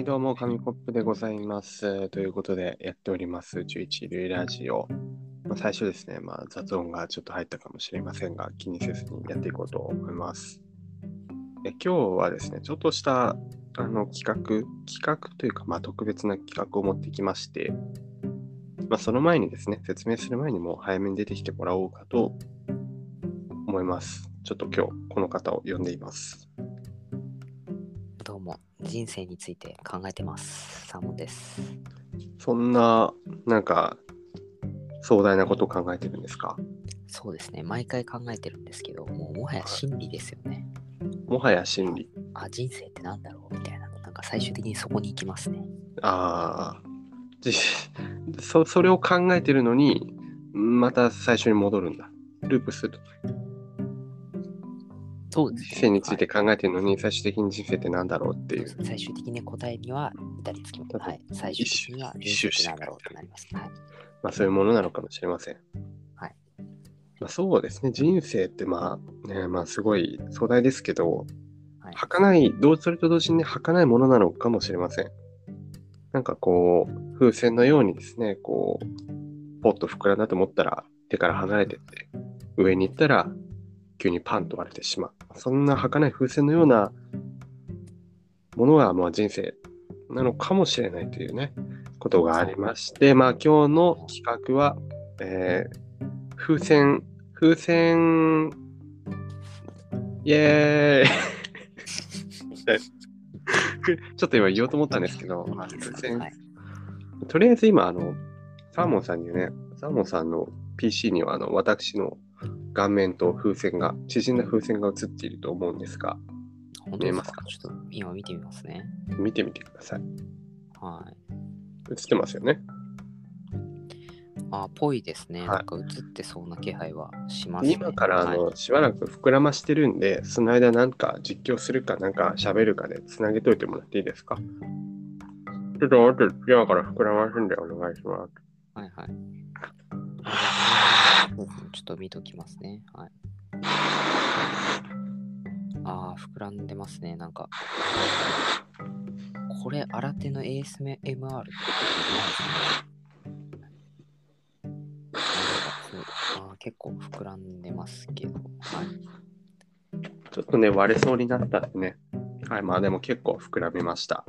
い、どうも、紙コップでございます。ということで、やっております、11類ラジオ。まあ、最初ですね、まあ、雑音がちょっと入ったかもしれませんが、気にせずにやっていこうと思います。え今日はですね、ちょっとしたあの企画、企画というか、まあ、特別な企画を持ってきまして、まあ、その前にですね、説明する前にも早めに出てきてもらおうかと思います。ちょっと今日、この方を呼んでいます。どうも、人生について考えてます。サーモンです。そんな、なんか、壮大なことを考えてるんですか？そうですね、毎回考えてるんですけど、もうもはや真理ですよね。もはや真理。あ、人生ってなんだろう？みたいな。なんか最終的にそこに行きますね。ああ、じそそれを考えてるのに、また最初に戻るんだ。ループする。そうです、人生について考えてるのに、最終的に人生ってなんだろうっていう。最終的に答えには至りつきます。はい。最終的には人生ってなんだろうってなります。はい。まあそういうものなのかもしれません。はい。まあそうですね。人生ってまあね、まあすごい壮大ですけど、はい、儚い、どうそれと同時に儚いものなのかもしれません。なんかこう、風船のようにですね、こう、ポッと膨らんだと思ったら手から離れてって、上に行ったら急にパンと割れてしまう。そんな儚い風船のようなものがまあ人生なのかもしれないというね、ことがありまして、まあ今日の企画は、えー、風船、風船、イエーイ。ちょっと今言おうと思ったんですけど、まあ、風船、はい、とりあえず今、あの、サーモンさんにね、サーモンさんの PC には、あの、私の顔面と風船が、縮んだ風船が映っていると思うんですが、本当ですか？ちょっと今見てみますね。見てみてください。はい。映ってますよね。あ、ぽいですね。はいなんか映ってそうな気配はしますね。今からあの、はいしばらく膨らましてるんで、その間なんか実況するかなんか喋るかでつなげといてもらっていいですか？ちょっと待って、今から膨らますんでお願いします。はいはい。あそうですねちょっと見ときますね。はい。ああ、膨らんでますね。なんか。これ、新手の ASMR ってことないですね。あー結構膨らんでますけど。はい。ちょっとね、割れそうになったんでね。はい、まあでも結構膨らみました。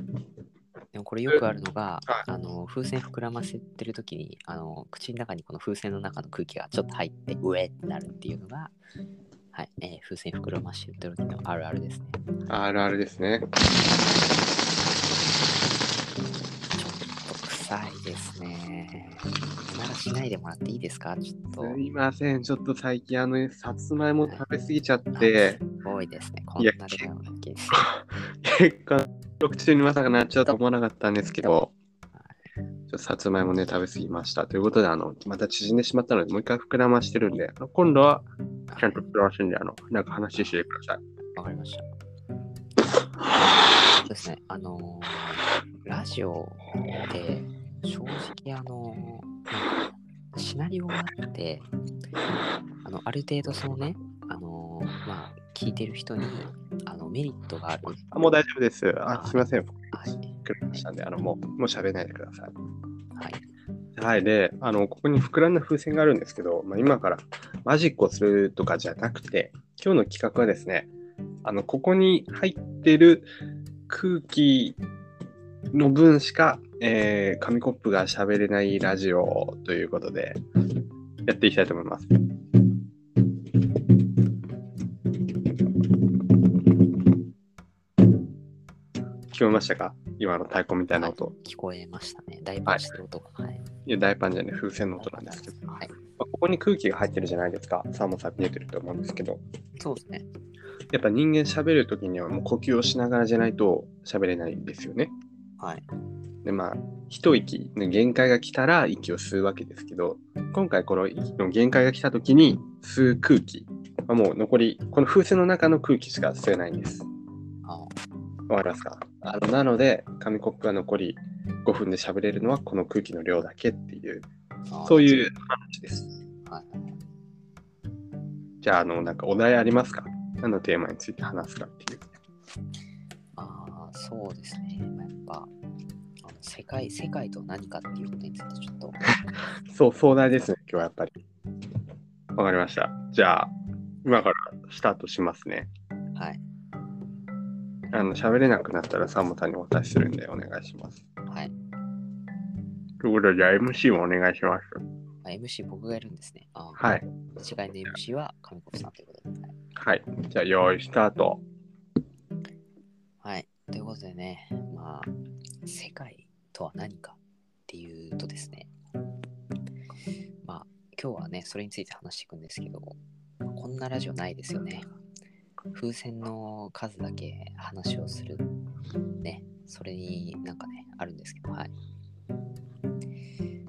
これよくあるのが、はいあの風船膨らませてるときにあの口の中にこの風船の中の空気がちょっと入ってうえってなるっていうのが、はいえー風船膨らましてる時のあるあるですね。あるあるですね。ちょっと臭いですね。ならしないでもらっていいですか？ちょっとすいません、ちょっと最近あの、さつまいも食べ過ぎちゃって、多いですね。こんなでかい。結果、録中にまさかなっちゃうと思わなかったんですけど、ちょっとさつまいもね、食べ過ぎました。ということで、あの、また縮んでしまったので、もう一回膨らましてるんで、今度はちゃんと膨らましてるんで、あの、なんか話してください。わかりました。そうですね、あのーラジオで正直あのーシナリオがあって、あのある程度そのね、あのーまあ、聞いてる人にあのメリットがある。あもう大丈夫です。あ、すいません。はい。膨らみましたんで、あの、もう、もう喋らないでください。はい。はい。で、あの、ここに膨らんだ風船があるんですけど、まあ、今からマジックをするとかじゃなくて、今日の企画はですね、あの、ここに入ってる空気の分しか、えー紙コップが喋れないラジオということで、やっていきたいと思います。聞こえましたか？今の太鼓みたいな音。聞こえましたね。大パンしてる音が。はい。いや、大パンじゃね、風船の音なんですけど。はい。まあここに空気が入ってるじゃないですか。サーモンさん見えてると思うんですけど。そうですね。やっぱ人間喋るときにはもう呼吸をしながらじゃないと喋れないんですよね。はい。で、まあ、一息、ね、限界が来たら息を吸うわけですけど、今回この限界が来たときに吸う空気はもう残り、この風船の中の空気しか吸えないんです。あわかりますか？あのなので、紙コップが残り5分で喋れるのはこの空気の量だけっていう、あそういう話です。はい。じゃあ、あの、なんかお題ありますか？何のテーマについて話すかっていう。ああ、そうですね。まあやっぱ、世界、世界とは何かっていうことについてちょっと、そう、壮大ですね、今日はやっぱり。わかりました。じゃあ、今からスタートしますね。はい。あの、喋れなくなったらサモさんにお渡しするんでお願いします。はい。ということで、じゃあ MC もお願いします。あ MC 僕がやるんですね。あはい。一概の MC は上国さんということで。はいはい。じゃあ、用意スタート。はい。ということでね、まあ、世界とは何かっていうとですね、まあ、今日はね、それについて話していくんですけど、こんなラジオないですよね。風船の数だけ話をする。ね、それになんかね、あるんですけど、はい。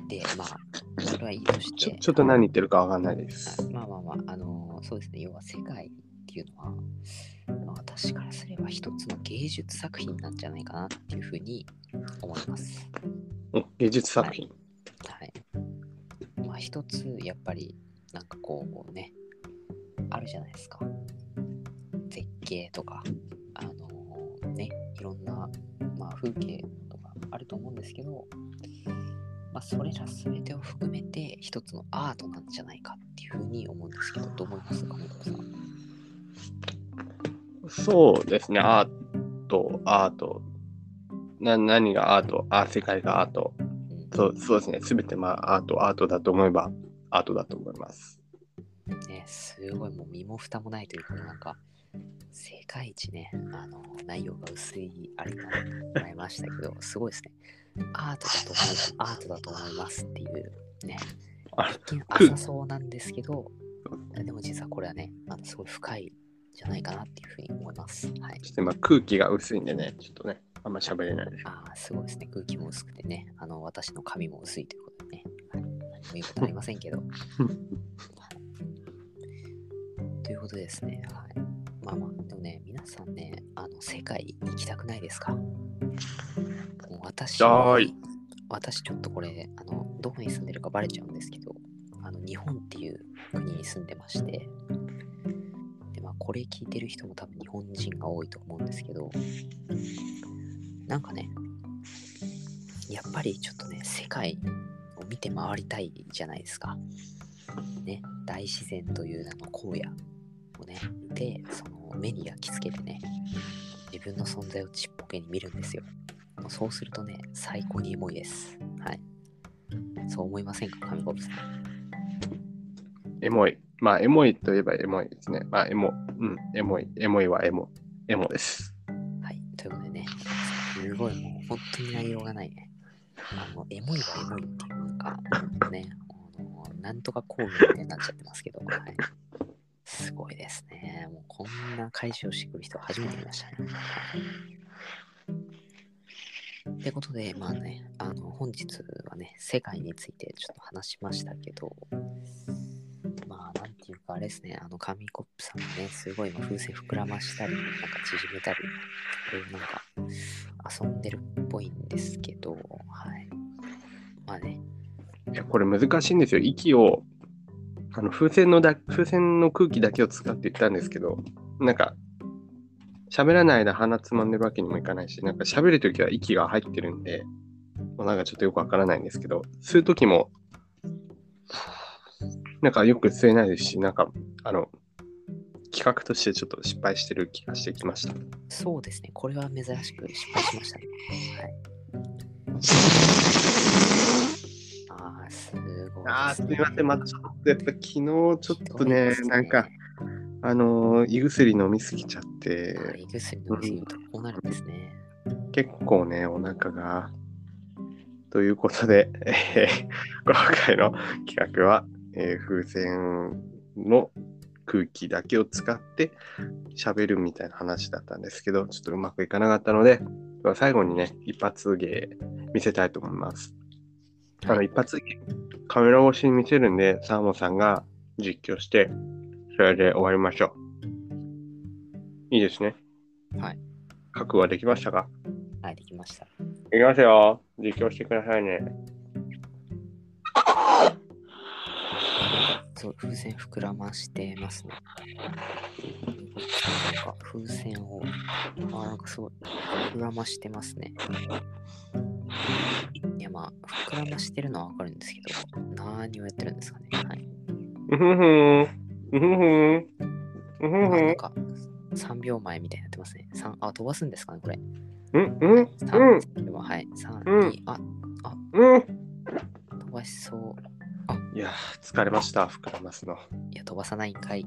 で、まあ、それはいいとしちょて、ちょっと何言ってるかわかんないです。まあまあまあ、あのそうですね、要は世界っていうのは、まあ、私からすれば一つの芸術作品なんじゃないかなっていうふうに思います。お芸術作品。はい。まあ一つ、やっぱり、なんかこうね、あるじゃないですか。絶景とか、あのね、いろんな、まあ、風景とかあると思うんですけど、まあ、それら全てを含めて一つのアートなんじゃないかっていうふうに思うんですけど、どう思いますか、本さん？そうですね。アート、アート。な何がアート？あ、世界がアート。うんそうそうですね。すべてまあアート、アートだと思えばアートだと思います。ね、すごいもう身も蓋もないというか、なんか、世界一ね、あの、内容が薄いあれになってもらいましたけど、すごいですね。アートだと思いアートだと思いますっていうね、あ一見く浅そうなんですけど、でも実はこれはね、あのすごい深いんじゃないかなっていうふうに思います。はい。ちょっと今空気が薄いんでね、ちょっとね、あんま喋れないです。ああ、すごいですね。空気も薄くてね、あの、私の髪も薄いということでね、はい、何も言うことありませんけど、ということでですね、はい。まあまあ、でもね、皆さんね、あの、世界行きたくないですか？私、私ちょっとこれ、あの、どこに住んでるかバレちゃうんですけど、あの、日本っていう国に住んでまして、で、まあ、これ聞いてる人も多分日本人が多いと思うんですけど、なんかね、やっぱりちょっとね、世界を見て回りたいじゃないですか。ね、大自然という名の荒野をね、見て、その目に焼き付けてね、自分の存在をちっぽけに見るんですよ。もうそうするとね、最高にエモいです。はい。そう思いませんか、神コブさん？エモい。まあ、エモいといえばエモいですね。まあ、エモ、うん、エモい。エモいはエモ、エモです。はい。ということでね、すごいもう本当に内容がないね。あの、エモいはエモいっていう、なんか、ね、あのなんとか工具みたいになっちゃってますけど、はい。すごいですね。もうこんな解消してくる人初めて見ましたね。ってことで、まあね、あの、本日はね、世界についてちょっと話しましたけど、まあ、なんていうか、あれですね、あの、紙コップさんがね、すごい今風船膨らましたり、なんか縮めたり、いろいろなんか遊んでるっぽいんですけど、はい。まあね、いや、これ難しいんですよ。息を、あの風船のだ風船の空気だけを使って言ったんですけど、なんか、喋らない間鼻つまんでるわけにもいかないし、なんか喋るときは息が入ってるんで、もうなんかちょっとよくわからないんですけど、吸うときも、なんかよく吸えないですし、なんか、あの、企画としてちょっと失敗してる気がしてきました。そうですね、これは珍しく失敗しましたね。はい。ああ、すごい。あーすみません、またちょっと、やっぱ昨日ちょっとねです、なんか、あのー胃薬飲みすぎちゃっあて、ー胃薬飲みすぎるとこうなるんですね。結構ね、お腹が。ということで、えー今回の企画は、えー風船の空気だけを使って喋るみたいな話だったんですけど、ちょっとうまくいかなかったので、最後にね、一発芸見せたいと思います。あの、一発芸、カメラ越しに見せるんで、サーモンさんが実況して、それで終わりましょう。いいですね。はい。覚悟はできましたか？はい、できました。いきますよ。実況してくださいね。そう、風船膨らましてますね。なんか風船を、あ、なんかすごい、膨らましてますね。いや、まあ、膨らましてるのはわかるんですけど、何をやってるんですかね。はい。うふふん。うふふん。うふあなふん。んか、3秒前みたいになってますね。3あ、飛ばすんですかね、これ。うんうん3、うん3秒はい。3、うん2、あ、うん。飛ばしそう。いやー、疲れました。膨らますの。いや、飛ばさないんかい。